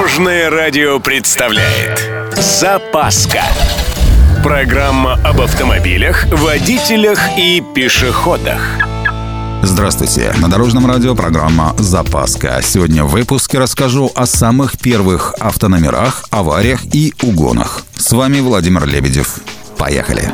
Дорожное радио представляет Запаска Программа об автомобилях, водителях и пешеходах Здравствуйте! На Дорожном радио программа «Запаска». Сегодня в выпуске расскажу о самых первых автономерах, авариях и угонах. С вами Владимир Лебедев. Поехали!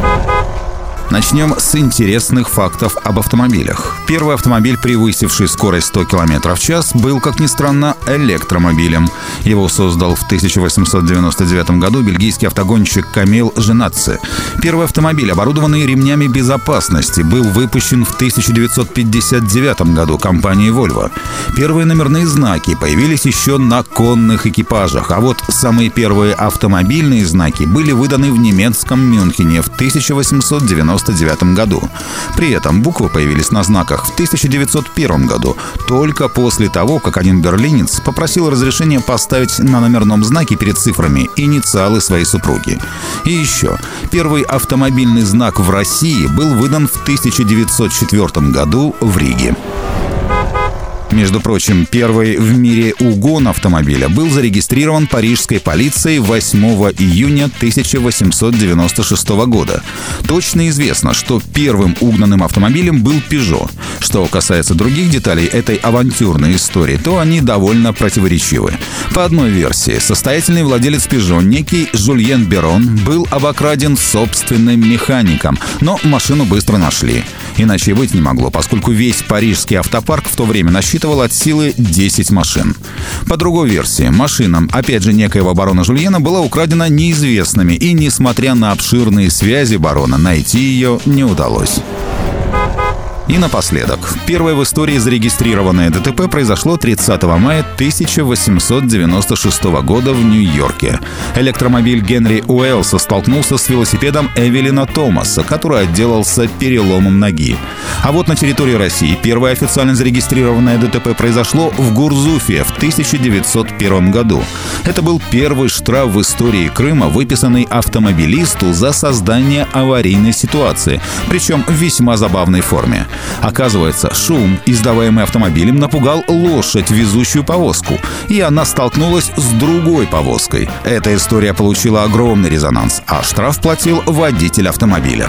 Поехали! Начнем с интересных фактов об автомобилях. Первый автомобиль, превысивший скорость 100 км в час, был, как ни странно, электромобилем. Его создал в 1899 году бельгийский автогонщик Камил Женатце. Первый автомобиль, оборудованный ремнями безопасности, был выпущен в 1959 году компанией Volvo. Первые номерные знаки появились еще на конных экипажах, а вот самые первые автомобильные знаки были выданы в немецком Мюнхене в 1890 1999 году. При этом буквы появились на знаках в 1901 году, только после того, как один берлинец попросил разрешения поставить на номерном знаке перед цифрами инициалы своей супруги. И еще, первый автомобильный знак в России был выдан в 1904 году в Риге. Между прочим, первый в мире угон автомобиля был зарегистрирован парижской полицией 8 июня 1896 года. Точно известно, что первым угнанным автомобилем был Peugeot. Что касается других деталей этой авантюрной истории, то они довольно противоречивы. По одной версии, состоятельный владелец Peugeot, некий Жульен Берон, был обокраден собственным механиком, но машину быстро нашли. Иначе быть не могло, поскольку весь парижский автопарк в то время насчитывал от силы 10 машин. По другой версии, машинам, опять же, некоего барона Жульена была украдена неизвестными, и, несмотря на обширные связи барона, найти ее не удалось. И напоследок. Первое в истории зарегистрированное ДТП произошло 30 мая 1896 года в Нью-Йорке. Электромобиль Генри Уэллса столкнулся с велосипедом Эвелина Томаса, который отделался переломом ноги. А вот на территории России первое официально зарегистрированное ДТП произошло в Гурзуфе в 1901 году. Это был первый штраф в истории Крыма, выписанный автомобилисту за создание аварийной ситуации, причем в весьма забавной форме. Оказывается, шум, издаваемый автомобилем, напугал лошадь, везущую повозку, и она столкнулась с другой повозкой. Эта история получила огромный резонанс, а штраф платил водитель автомобиля.